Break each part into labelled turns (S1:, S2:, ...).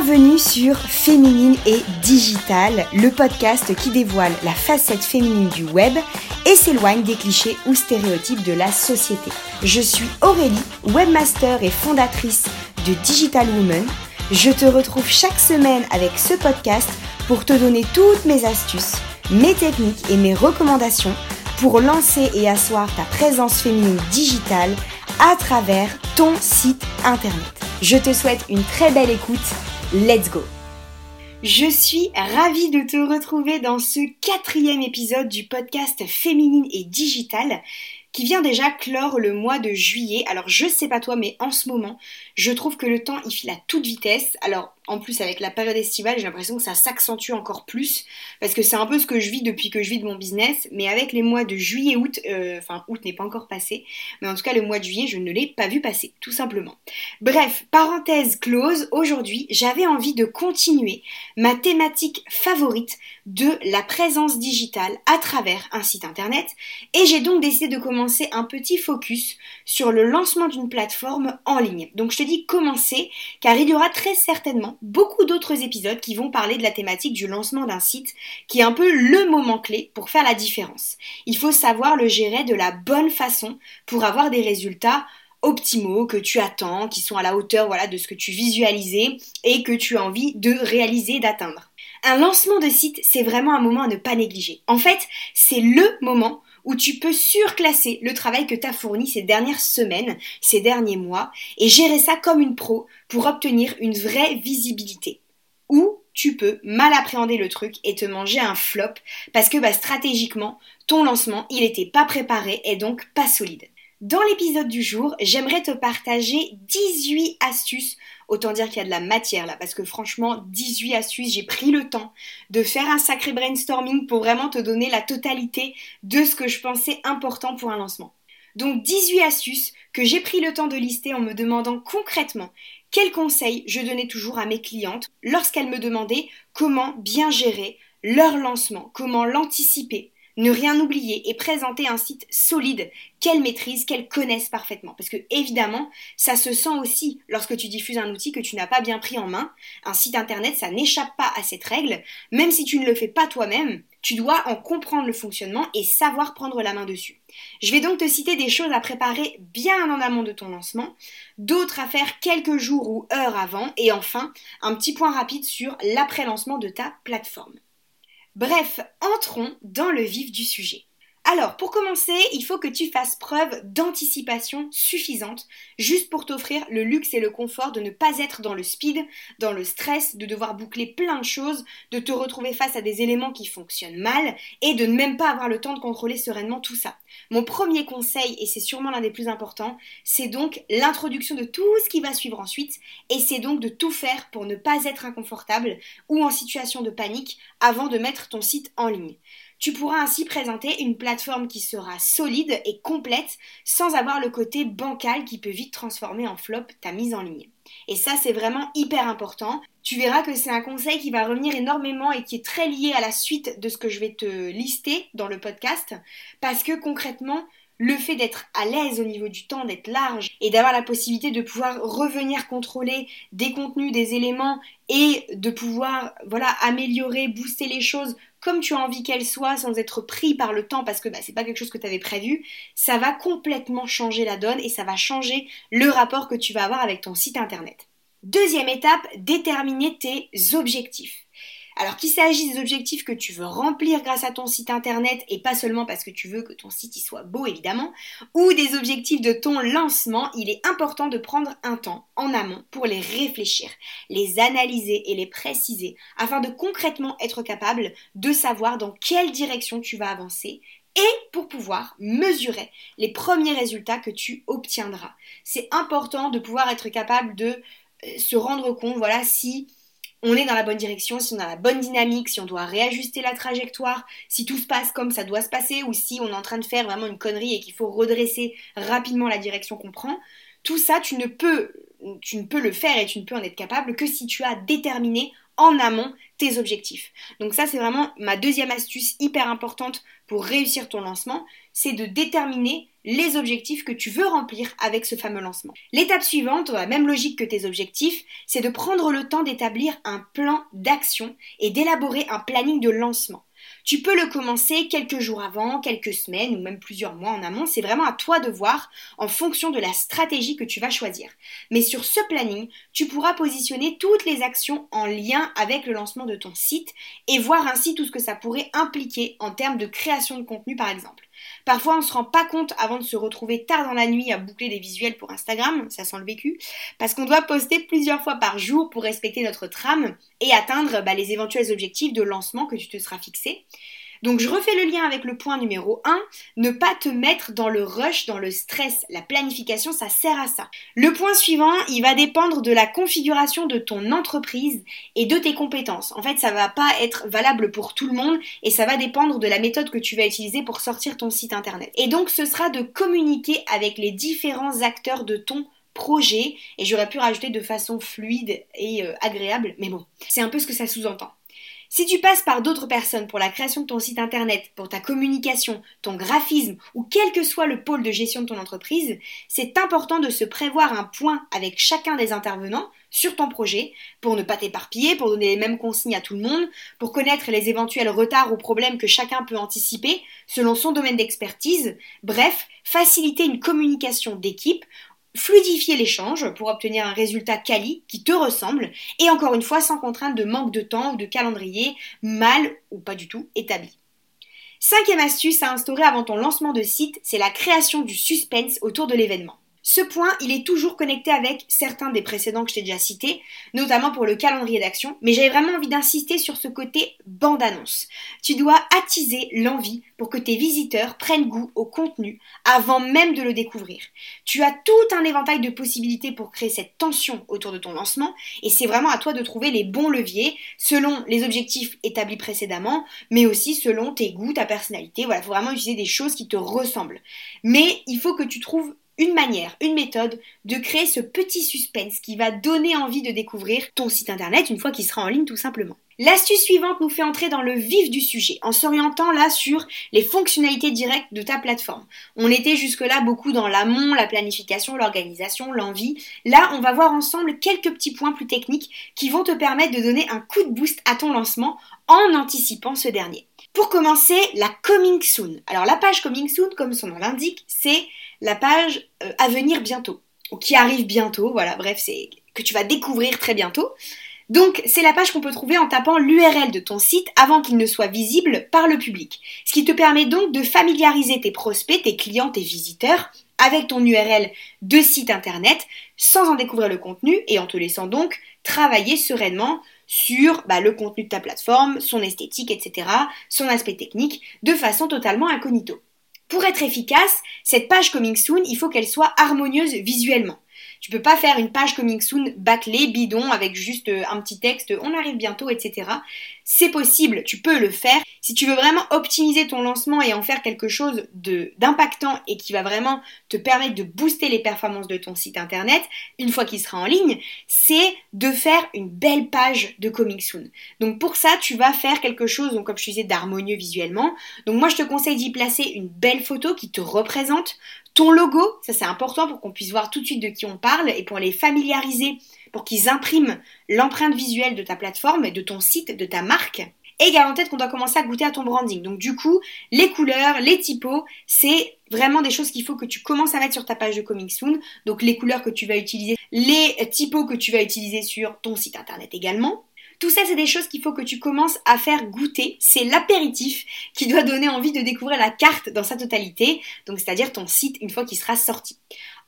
S1: Bienvenue sur Féminine et Digital, le podcast qui dévoile la facette féminine du web et s'éloigne des clichés ou stéréotypes de la société. Je suis Aurélie, webmaster et fondatrice de Digital Woman. Je te retrouve chaque semaine avec ce podcast pour te donner toutes mes astuces, mes techniques et mes recommandations pour lancer et asseoir ta présence féminine digitale à travers ton site internet. Je te souhaite une très belle écoute. Let's go Je suis ravie de te retrouver dans ce quatrième épisode du podcast Féminine et Digital qui vient déjà clore le mois de juillet. Alors je sais pas toi, mais en ce moment, je trouve que le temps il file à toute vitesse. Alors en plus avec la période estivale, j'ai l'impression que ça s'accentue encore plus parce que c'est un peu ce que je vis depuis que je vis de mon business. Mais avec les mois de juillet, août, euh, enfin août n'est pas encore passé, mais en tout cas le mois de juillet, je ne l'ai pas vu passer, tout simplement. Bref, parenthèse close. Aujourd'hui, j'avais envie de continuer ma thématique favorite de la présence digitale à travers un site internet et j'ai donc décidé de commencer un petit focus sur le lancement d'une plateforme en ligne. Donc je te dis commencer car il y aura très certainement beaucoup d'autres épisodes qui vont parler de la thématique du lancement d'un site, qui est un peu le moment clé pour faire la différence. Il faut savoir le gérer de la bonne façon pour avoir des résultats optimaux que tu attends, qui sont à la hauteur voilà, de ce que tu visualisais et que tu as envie de réaliser, d'atteindre. Un lancement de site, c'est vraiment un moment à ne pas négliger. En fait, c'est le moment où tu peux surclasser le travail que tu as fourni ces dernières semaines, ces derniers mois, et gérer ça comme une pro pour obtenir une vraie visibilité. Ou tu peux mal appréhender le truc et te manger un flop parce que bah, stratégiquement, ton lancement, il n'était pas préparé et donc pas solide. Dans l'épisode du jour, j'aimerais te partager 18 astuces Autant dire qu'il y a de la matière là, parce que franchement, 18 astuces, j'ai pris le temps de faire un sacré brainstorming pour vraiment te donner la totalité de ce que je pensais important pour un lancement. Donc 18 astuces que j'ai pris le temps de lister en me demandant concrètement quels conseils je donnais toujours à mes clientes lorsqu'elles me demandaient comment bien gérer leur lancement, comment l'anticiper, ne rien oublier et présenter un site solide qu'elles maîtrisent, qu'elles connaissent parfaitement. Parce que évidemment, ça se sent aussi lorsque tu diffuses un outil que tu n'as pas bien pris en main. Un site internet, ça n'échappe pas à cette règle. Même si tu ne le fais pas toi-même, tu dois en comprendre le fonctionnement et savoir prendre la main dessus. Je vais donc te citer des choses à préparer bien en amont de ton lancement, d'autres à faire quelques jours ou heures avant, et enfin, un petit point rapide sur l'après-lancement de ta plateforme. Bref, entrons dans le vif du sujet. Alors, pour commencer, il faut que tu fasses preuve d'anticipation suffisante, juste pour t'offrir le luxe et le confort de ne pas être dans le speed, dans le stress, de devoir boucler plein de choses, de te retrouver face à des éléments qui fonctionnent mal, et de ne même pas avoir le temps de contrôler sereinement tout ça. Mon premier conseil, et c'est sûrement l'un des plus importants, c'est donc l'introduction de tout ce qui va suivre ensuite, et c'est donc de tout faire pour ne pas être inconfortable ou en situation de panique avant de mettre ton site en ligne. Tu pourras ainsi présenter une plateforme qui sera solide et complète sans avoir le côté bancal qui peut vite transformer en flop ta mise en ligne. Et ça, c'est vraiment hyper important. Tu verras que c'est un conseil qui va revenir énormément et qui est très lié à la suite de ce que je vais te lister dans le podcast. Parce que concrètement, le fait d'être à l'aise au niveau du temps, d'être large et d'avoir la possibilité de pouvoir revenir contrôler des contenus, des éléments et de pouvoir voilà améliorer, booster les choses comme tu as envie qu'elles soient sans être pris par le temps parce que bah, c'est pas quelque chose que tu avais prévu, ça va complètement changer la donne et ça va changer le rapport que tu vas avoir avec ton site internet. Deuxième étape, déterminer tes objectifs. Alors qu'il s'agisse des objectifs que tu veux remplir grâce à ton site internet et pas seulement parce que tu veux que ton site y soit beau évidemment, ou des objectifs de ton lancement, il est important de prendre un temps en amont pour les réfléchir, les analyser et les préciser afin de concrètement être capable de savoir dans quelle direction tu vas avancer et pour pouvoir mesurer les premiers résultats que tu obtiendras. C'est important de pouvoir être capable de euh, se rendre compte, voilà, si on est dans la bonne direction, si on a la bonne dynamique, si on doit réajuster la trajectoire, si tout se passe comme ça doit se passer, ou si on est en train de faire vraiment une connerie et qu'il faut redresser rapidement la direction qu'on prend, tout ça, tu ne peux, tu ne peux le faire et tu ne peux en être capable que si tu as déterminé en amont tes objectifs. Donc ça, c'est vraiment ma deuxième astuce hyper importante pour réussir ton lancement, c'est de déterminer les objectifs que tu veux remplir avec ce fameux lancement. L'étape suivante, dans la même logique que tes objectifs, c'est de prendre le temps d'établir un plan d'action et d'élaborer un planning de lancement. Tu peux le commencer quelques jours avant, quelques semaines ou même plusieurs mois en amont. C'est vraiment à toi de voir en fonction de la stratégie que tu vas choisir. Mais sur ce planning, tu pourras positionner toutes les actions en lien avec le lancement de ton site et voir ainsi tout ce que ça pourrait impliquer en termes de création de contenu par exemple. Parfois, on ne se rend pas compte avant de se retrouver tard dans la nuit à boucler des visuels pour Instagram, ça sent le vécu, parce qu'on doit poster plusieurs fois par jour pour respecter notre trame et atteindre bah, les éventuels objectifs de lancement que tu te seras fixé. Donc je refais le lien avec le point numéro 1, ne pas te mettre dans le rush, dans le stress. La planification, ça sert à ça. Le point suivant, il va dépendre de la configuration de ton entreprise et de tes compétences. En fait, ça va pas être valable pour tout le monde et ça va dépendre de la méthode que tu vas utiliser pour sortir ton site internet. Et donc ce sera de communiquer avec les différents acteurs de ton projet et j'aurais pu rajouter de façon fluide et euh, agréable, mais bon, c'est un peu ce que ça sous-entend. Si tu passes par d'autres personnes pour la création de ton site internet, pour ta communication, ton graphisme ou quel que soit le pôle de gestion de ton entreprise, c'est important de se prévoir un point avec chacun des intervenants sur ton projet pour ne pas t'éparpiller, pour donner les mêmes consignes à tout le monde, pour connaître les éventuels retards ou problèmes que chacun peut anticiper selon son domaine d'expertise, bref, faciliter une communication d'équipe fluidifier l'échange pour obtenir un résultat quali qui te ressemble et encore une fois sans contrainte de manque de temps ou de calendrier mal ou pas du tout établi. Cinquième astuce à instaurer avant ton lancement de site, c'est la création du suspense autour de l'événement. Ce point, il est toujours connecté avec certains des précédents que je t'ai déjà cités, notamment pour le calendrier d'action, mais j'avais vraiment envie d'insister sur ce côté bande-annonce. Tu dois attiser l'envie pour que tes visiteurs prennent goût au contenu avant même de le découvrir. Tu as tout un éventail de possibilités pour créer cette tension autour de ton lancement, et c'est vraiment à toi de trouver les bons leviers selon les objectifs établis précédemment, mais aussi selon tes goûts, ta personnalité. Voilà, il faut vraiment utiliser des choses qui te ressemblent. Mais il faut que tu trouves une manière, une méthode de créer ce petit suspense qui va donner envie de découvrir ton site internet une fois qu'il sera en ligne tout simplement. L'astuce suivante nous fait entrer dans le vif du sujet en s'orientant là sur les fonctionnalités directes de ta plateforme. On était jusque-là beaucoup dans l'amont, la planification, l'organisation, l'envie. Là, on va voir ensemble quelques petits points plus techniques qui vont te permettre de donner un coup de boost à ton lancement en anticipant ce dernier. Pour commencer, la Coming Soon. Alors la page Coming Soon, comme son nom l'indique, c'est la page euh, à venir bientôt, ou qui arrive bientôt, voilà, bref, c'est que tu vas découvrir très bientôt. Donc c'est la page qu'on peut trouver en tapant l'URL de ton site avant qu'il ne soit visible par le public. Ce qui te permet donc de familiariser tes prospects, tes clients, tes visiteurs avec ton URL de site internet sans en découvrir le contenu et en te laissant donc travailler sereinement sur bah, le contenu de ta plateforme, son esthétique, etc., son aspect technique, de façon totalement incognito. Pour être efficace, cette page Coming Soon, il faut qu'elle soit harmonieuse visuellement. Tu peux pas faire une page coming soon bâclée, bidon, avec juste euh, un petit texte, on arrive bientôt, etc. C'est possible, tu peux le faire. Si tu veux vraiment optimiser ton lancement et en faire quelque chose d'impactant et qui va vraiment te permettre de booster les performances de ton site internet, une fois qu'il sera en ligne, c'est de faire une belle page de coming soon. Donc pour ça, tu vas faire quelque chose, donc comme je disais, d'harmonieux visuellement. Donc moi, je te conseille d'y placer une belle photo qui te représente, ton logo, ça c'est important pour qu'on puisse voir tout de suite de qui on parle et pour les familiariser, pour qu'ils impriment l'empreinte visuelle de ta plateforme, de ton site, de ta marque. Et garde en tête qu'on doit commencer à goûter à ton branding. Donc du coup, les couleurs, les typos, c'est vraiment des choses qu'il faut que tu commences à mettre sur ta page de Coming Soon. Donc les couleurs que tu vas utiliser, les typos que tu vas utiliser sur ton site internet également. Tout ça, c'est des choses qu'il faut que tu commences à faire goûter. C'est l'apéritif qui doit donner envie de découvrir la carte dans sa totalité, donc c'est-à-dire ton site une fois qu'il sera sorti.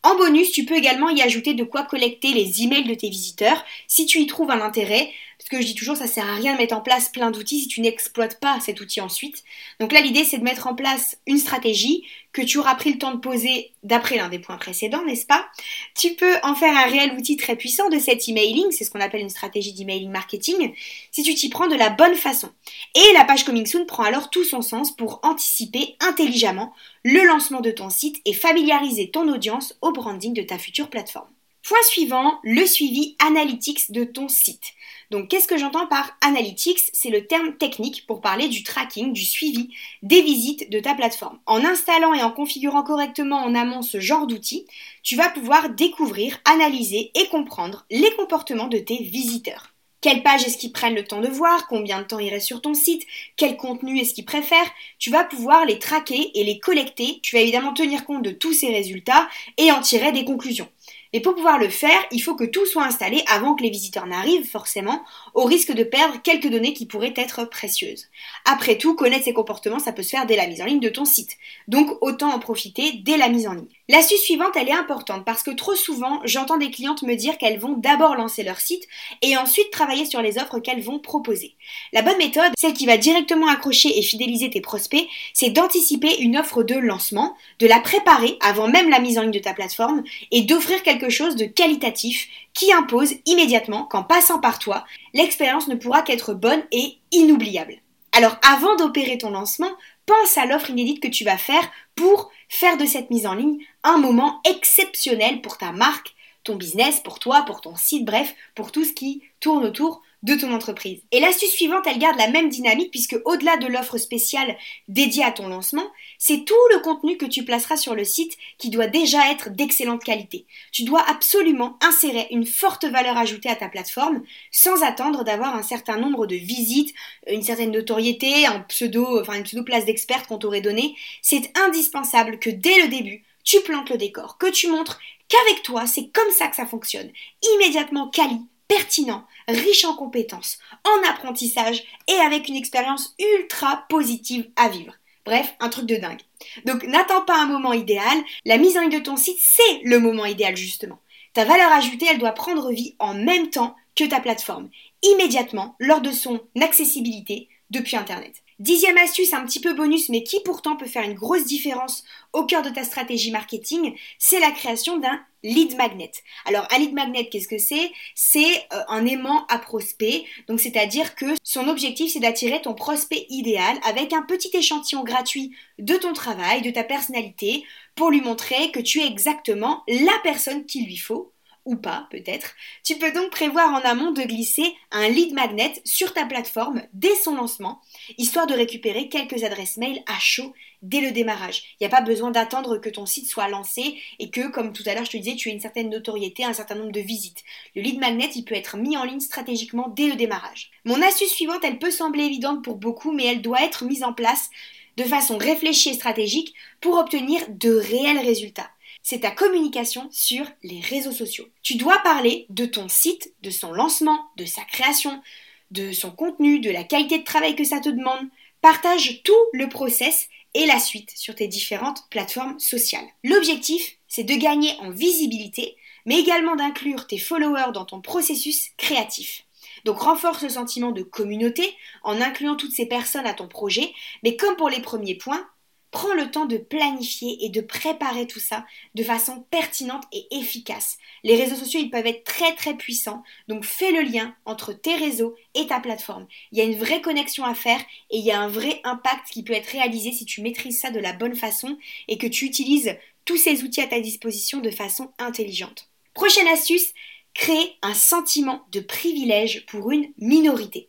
S1: En bonus, tu peux également y ajouter de quoi collecter les emails de tes visiteurs si tu y trouves un intérêt parce que je dis toujours, ça sert à rien de mettre en place plein d'outils si tu n'exploites pas cet outil ensuite. Donc là, l'idée, c'est de mettre en place une stratégie que tu auras pris le temps de poser d'après l'un des points précédents, n'est-ce pas? Tu peux en faire un réel outil très puissant de cet emailing, c'est ce qu'on appelle une stratégie d'emailing marketing, si tu t'y prends de la bonne façon. Et la page Coming Soon prend alors tout son sens pour anticiper intelligemment le lancement de ton site et familiariser ton audience au branding de ta future plateforme. Point suivant, le suivi analytics de ton site. Donc qu'est-ce que j'entends par analytics? C'est le terme technique pour parler du tracking, du suivi des visites de ta plateforme. En installant et en configurant correctement en amont ce genre d'outils, tu vas pouvoir découvrir, analyser et comprendre les comportements de tes visiteurs. Quelle page est-ce qu'ils prennent le temps de voir? Combien de temps ils restent sur ton site? Quel contenu est-ce qu'ils préfèrent? Tu vas pouvoir les traquer et les collecter. Tu vas évidemment tenir compte de tous ces résultats et en tirer des conclusions. Et pour pouvoir le faire, il faut que tout soit installé avant que les visiteurs n'arrivent, forcément, au risque de perdre quelques données qui pourraient être précieuses. Après tout, connaître ces comportements, ça peut se faire dès la mise en ligne de ton site. Donc autant en profiter dès la mise en ligne. L'astuce suivante, elle est importante parce que trop souvent, j'entends des clientes me dire qu'elles vont d'abord lancer leur site et ensuite travailler sur les offres qu'elles vont proposer. La bonne méthode, celle qui va directement accrocher et fidéliser tes prospects, c'est d'anticiper une offre de lancement, de la préparer avant même la mise en ligne de ta plateforme et d'offrir quelque chose de qualitatif qui impose immédiatement qu'en passant par toi, l'expérience ne pourra qu'être bonne et inoubliable. Alors avant d'opérer ton lancement, pense à l'offre inédite que tu vas faire pour faire de cette mise en ligne un moment exceptionnel pour ta marque, ton business, pour toi, pour ton site, bref, pour tout ce qui tourne autour de ton entreprise. Et l'astuce suivante, elle garde la même dynamique puisque au-delà de l'offre spéciale dédiée à ton lancement, c'est tout le contenu que tu placeras sur le site qui doit déjà être d'excellente qualité. Tu dois absolument insérer une forte valeur ajoutée à ta plateforme sans attendre d'avoir un certain nombre de visites, une certaine notoriété, un pseudo, enfin une pseudo place d'expert qu'on t'aurait donné. C'est indispensable que dès le début, tu plantes le décor, que tu montres qu'avec toi, c'est comme ça que ça fonctionne. Immédiatement quali, pertinent, riche en compétences, en apprentissage et avec une expérience ultra positive à vivre. Bref, un truc de dingue. Donc n'attends pas un moment idéal, la mise en ligne de ton site, c'est le moment idéal justement. Ta valeur ajoutée, elle doit prendre vie en même temps que ta plateforme, immédiatement lors de son accessibilité depuis Internet. Dixième astuce, un petit peu bonus, mais qui pourtant peut faire une grosse différence au cœur de ta stratégie marketing, c'est la création d'un lead magnet. Alors un lead magnet, qu'est-ce que c'est? C'est euh, un aimant à prospect. Donc c'est-à-dire que son objectif, c'est d'attirer ton prospect idéal avec un petit échantillon gratuit de ton travail, de ta personnalité, pour lui montrer que tu es exactement la personne qu'il lui faut ou pas peut-être. Tu peux donc prévoir en amont de glisser un lead magnet sur ta plateforme dès son lancement, histoire de récupérer quelques adresses mail à chaud dès le démarrage. Il n'y a pas besoin d'attendre que ton site soit lancé et que, comme tout à l'heure je te disais, tu aies une certaine notoriété, un certain nombre de visites. Le lead magnet, il peut être mis en ligne stratégiquement dès le démarrage. Mon astuce suivante, elle peut sembler évidente pour beaucoup, mais elle doit être mise en place de façon réfléchie et stratégique pour obtenir de réels résultats c'est ta communication sur les réseaux sociaux. Tu dois parler de ton site, de son lancement, de sa création, de son contenu, de la qualité de travail que ça te demande. Partage tout le process et la suite sur tes différentes plateformes sociales. L'objectif, c'est de gagner en visibilité, mais également d'inclure tes followers dans ton processus créatif. Donc renforce le sentiment de communauté en incluant toutes ces personnes à ton projet, mais comme pour les premiers points, Prends le temps de planifier et de préparer tout ça de façon pertinente et efficace. Les réseaux sociaux, ils peuvent être très très puissants, donc fais le lien entre tes réseaux et ta plateforme. Il y a une vraie connexion à faire et il y a un vrai impact qui peut être réalisé si tu maîtrises ça de la bonne façon et que tu utilises tous ces outils à ta disposition de façon intelligente. Prochaine astuce, créer un sentiment de privilège pour une minorité.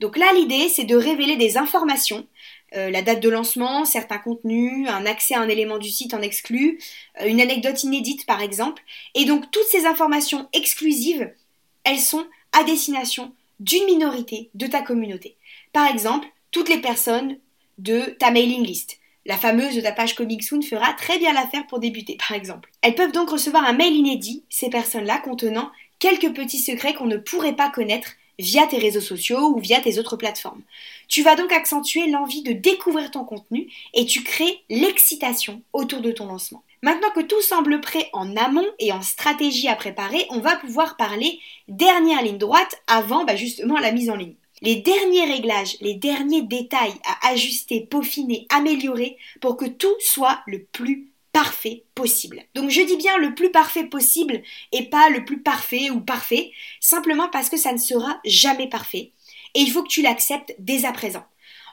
S1: Donc là, l'idée, c'est de révéler des informations euh, la date de lancement, certains contenus, un accès à un élément du site en exclu, euh, une anecdote inédite par exemple. Et donc toutes ces informations exclusives, elles sont à destination d'une minorité de ta communauté. Par exemple, toutes les personnes de ta mailing list. La fameuse de ta page Comic Soon fera très bien l'affaire pour débuter, par exemple. Elles peuvent donc recevoir un mail inédit, ces personnes-là, contenant quelques petits secrets qu'on ne pourrait pas connaître via tes réseaux sociaux ou via tes autres plateformes. Tu vas donc accentuer l'envie de découvrir ton contenu et tu crées l'excitation autour de ton lancement. Maintenant que tout semble prêt en amont et en stratégie à préparer, on va pouvoir parler dernière ligne droite avant bah, justement la mise en ligne. Les derniers réglages, les derniers détails à ajuster, peaufiner, améliorer pour que tout soit le plus parfait possible. Donc je dis bien le plus parfait possible et pas le plus parfait ou parfait, simplement parce que ça ne sera jamais parfait et il faut que tu l'acceptes dès à présent.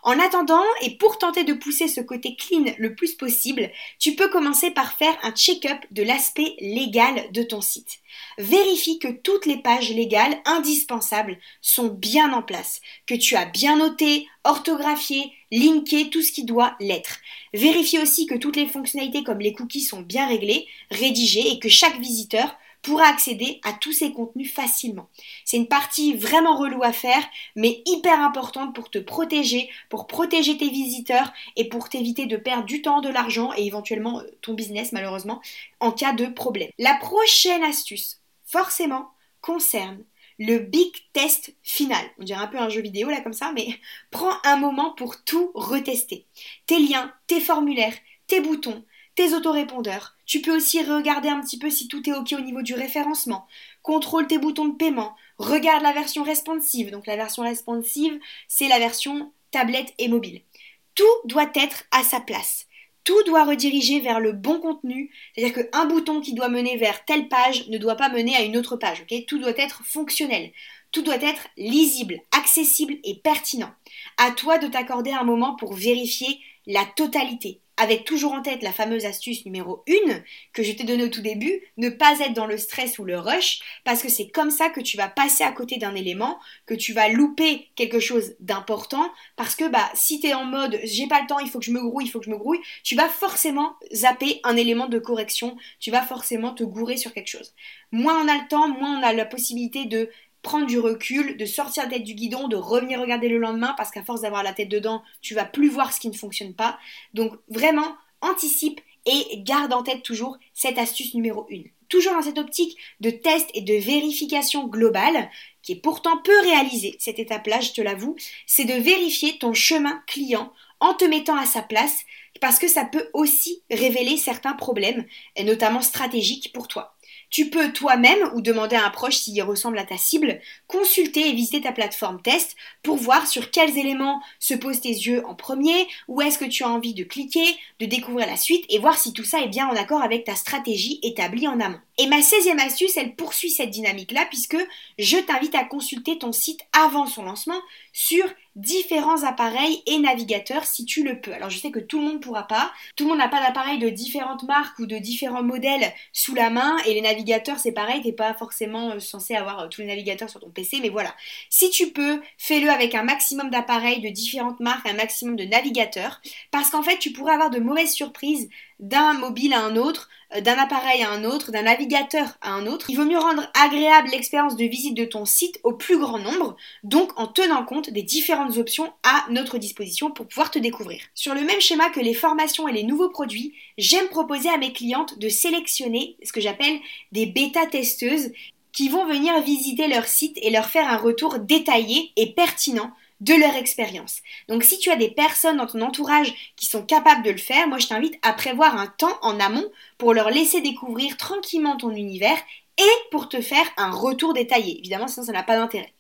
S1: En attendant, et pour tenter de pousser ce côté clean le plus possible, tu peux commencer par faire un check-up de l'aspect légal de ton site. Vérifie que toutes les pages légales indispensables sont bien en place, que tu as bien noté, orthographié, linké tout ce qui doit l'être. Vérifie aussi que toutes les fonctionnalités comme les cookies sont bien réglées, rédigées et que chaque visiteur pourra accéder à tous ces contenus facilement. C'est une partie vraiment relou à faire, mais hyper importante pour te protéger, pour protéger tes visiteurs et pour t'éviter de perdre du temps, de l'argent et éventuellement euh, ton business malheureusement en cas de problème. La prochaine astuce, forcément, concerne le big test final. On dirait un peu un jeu vidéo là comme ça, mais prends un moment pour tout retester. Tes liens, tes formulaires, tes boutons, tes autorépondeurs. Tu peux aussi regarder un petit peu si tout est OK au niveau du référencement. Contrôle tes boutons de paiement. Regarde la version responsive. Donc la version responsive, c'est la version tablette et mobile. Tout doit être à sa place. Tout doit rediriger vers le bon contenu, c'est-à-dire qu'un bouton qui doit mener vers telle page ne doit pas mener à une autre page. ok? Tout doit être fonctionnel. Tout doit être lisible, accessible et pertinent. À toi de t'accorder un moment pour vérifier la totalité avec toujours en tête la fameuse astuce numéro 1 que je t'ai donnée au tout début, ne pas être dans le stress ou le rush, parce que c'est comme ça que tu vas passer à côté d'un élément, que tu vas louper quelque chose d'important, parce que bah si tu es en mode j'ai pas le temps, il faut que je me grouille, il faut que je me grouille, tu vas forcément zapper un élément de correction, tu vas forcément te gourer sur quelque chose. Moins on a le temps, moins on a la possibilité de prendre du recul, de sortir la tête du guidon, de revenir regarder le lendemain parce qu'à force d'avoir la tête dedans, tu vas plus voir ce qui ne fonctionne pas. Donc vraiment, anticipe et garde en tête toujours cette astuce numéro 1. Toujours dans cette optique de test et de vérification globale, qui est pourtant peu réalisée, cette étape-là, je te l'avoue, c'est de vérifier ton chemin client en te mettant à sa place, parce que ça peut aussi révéler certains problèmes, et notamment stratégiques pour toi. Tu peux toi-même ou demander à un proche s'il ressemble à ta cible, consulter et visiter ta plateforme test pour voir sur quels éléments se posent tes yeux en premier, où est-ce que tu as envie de cliquer, de découvrir la suite et voir si tout ça est bien en accord avec ta stratégie établie en amont. Et ma 16e astuce, elle poursuit cette dynamique-là puisque je t'invite à consulter ton site avant son lancement sur différents appareils et navigateurs si tu le peux. Alors je sais que tout le monde ne pourra pas, tout le monde n'a pas d'appareil de différentes marques ou de différents modèles sous la main. Et les navigateurs c'est pareil, t'es pas forcément euh, censé avoir euh, tous les navigateurs sur ton PC, mais voilà. Si tu peux, fais-le avec un maximum d'appareils de différentes marques, un maximum de navigateurs, parce qu'en fait tu pourrais avoir de mauvaises surprises d'un mobile à un autre, euh, d'un appareil à un autre, d'un navigateur à un autre. Il vaut mieux rendre agréable l'expérience de visite de ton site au plus grand nombre, donc en tenant compte des différentes options à notre disposition pour pouvoir te découvrir. Sur le même schéma que les formations et les nouveaux produits, j'aime proposer à mes clientes de sélectionner ce que j'appelle des bêta-testeuses qui vont venir visiter leur site et leur faire un retour détaillé et pertinent de leur expérience. Donc si tu as des personnes dans ton entourage qui sont capables de le faire, moi je t'invite à prévoir un temps en amont pour leur laisser découvrir tranquillement ton univers et pour te faire un retour détaillé. Évidemment, sinon ça n'a pas d'intérêt.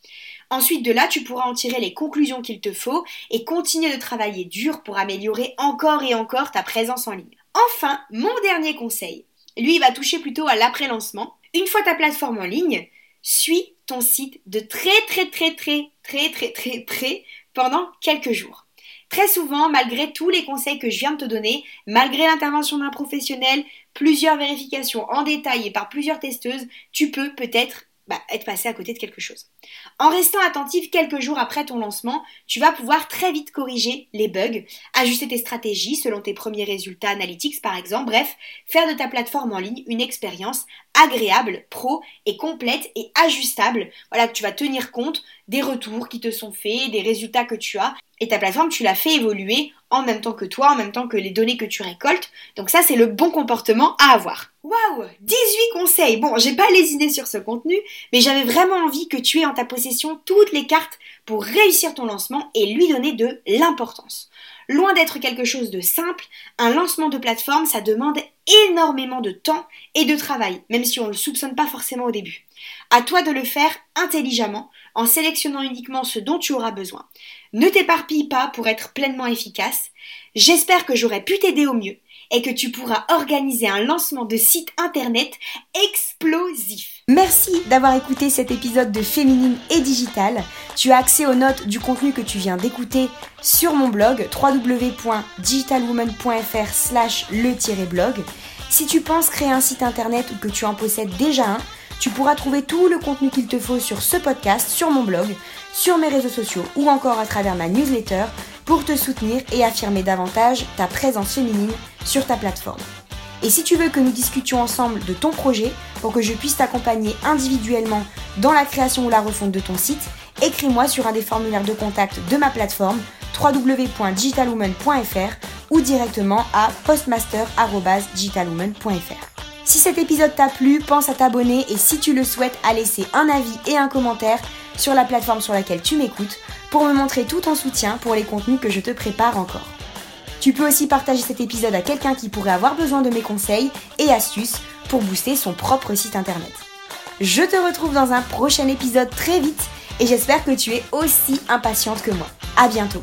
S1: Ensuite de là, tu pourras en tirer les conclusions qu'il te faut et continuer de travailler dur pour améliorer encore et encore ta présence en ligne. Enfin, mon dernier conseil, lui, va toucher plutôt à l'après-lancement. Une fois ta plateforme en ligne, suis ton site de très très très très très très très près pendant quelques jours. Très souvent, malgré tous les conseils que je viens de te donner, malgré l'intervention d'un professionnel, plusieurs vérifications en détail et par plusieurs testeuses, tu peux peut-être bah, être passé à côté de quelque chose. En restant attentif quelques jours après ton lancement, tu vas pouvoir très vite corriger les bugs, ajuster tes stratégies selon tes premiers résultats analytics par exemple, bref, faire de ta plateforme en ligne une expérience agréable, pro et complète et ajustable. Voilà, tu vas tenir compte des retours qui te sont faits, des résultats que tu as et ta plateforme, tu l'as fait évoluer en même temps que toi, en même temps que les données que tu récoltes. Donc ça, c'est le bon comportement à avoir. Waouh 18 conseils Bon, j'ai pas lésiné sur ce contenu, mais j'avais vraiment envie que tu aies en ta possession toutes les cartes pour réussir ton lancement et lui donner de l'importance. Loin d'être quelque chose de simple, un lancement de plateforme, ça demande énormément de temps et de travail, même si on ne le soupçonne pas forcément au début. À toi de le faire intelligemment, en sélectionnant uniquement ce dont tu auras besoin. Ne t'éparpille pas pour être pleinement efficace. J'espère que j'aurai pu t'aider au mieux et que tu pourras organiser un lancement de site internet explosif. Merci d'avoir écouté cet épisode de Féminine et Digital. Tu as accès aux notes du contenu que tu viens d'écouter sur mon blog www.digitalwoman.fr slash le-blog. Si tu penses créer un site internet ou que tu en possèdes déjà un, tu pourras trouver tout le contenu qu'il te faut sur ce podcast, sur mon blog, sur mes réseaux sociaux ou encore à travers ma newsletter pour te soutenir et affirmer davantage ta présence féminine sur ta plateforme. Et si tu veux que nous discutions ensemble de ton projet pour que je puisse t'accompagner individuellement dans la création ou la refonte de ton site, écris-moi sur un des formulaires de contact de ma plateforme www.digitalwoman.fr ou directement à postmaster.digitalwoman.fr. Si cet épisode t'a plu, pense à t'abonner et si tu le souhaites, à laisser un avis et un commentaire sur la plateforme sur laquelle tu m'écoutes pour me montrer tout ton soutien pour les contenus que je te prépare encore. Tu peux aussi partager cet épisode à quelqu'un qui pourrait avoir besoin de mes conseils et astuces pour booster son propre site internet. Je te retrouve dans un prochain épisode très vite et j'espère que tu es aussi impatiente que moi. À bientôt.